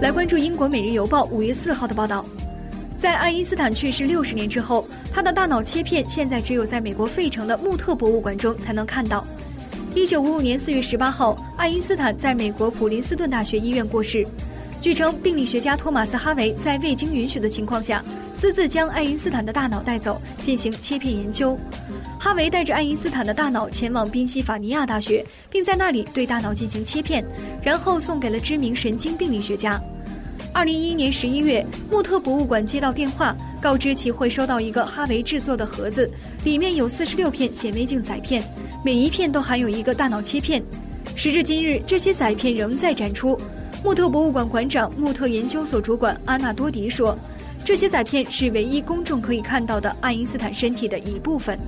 来关注英国《每日邮报》五月四号的报道，在爱因斯坦去世六十年之后，他的大脑切片现在只有在美国费城的穆特博物馆中才能看到。一九五五年四月十八号，爱因斯坦在美国普林斯顿大学医院过世。据称，病理学家托马斯·哈维在未经允许的情况下，私自将爱因斯坦的大脑带走进行切片研究。哈维带着爱因斯坦的大脑前往宾夕法尼亚大学，并在那里对大脑进行切片，然后送给了知名神经病理学家。二零一一年十一月，穆特博物馆接到电话，告知其会收到一个哈维制作的盒子，里面有四十六片显微镜载片，每一片都含有一个大脑切片。时至今日，这些载片仍在展出。穆特博物馆馆长、穆特研究所主管阿纳多迪说：“这些载片是唯一公众可以看到的爱因斯坦身体的一部分。”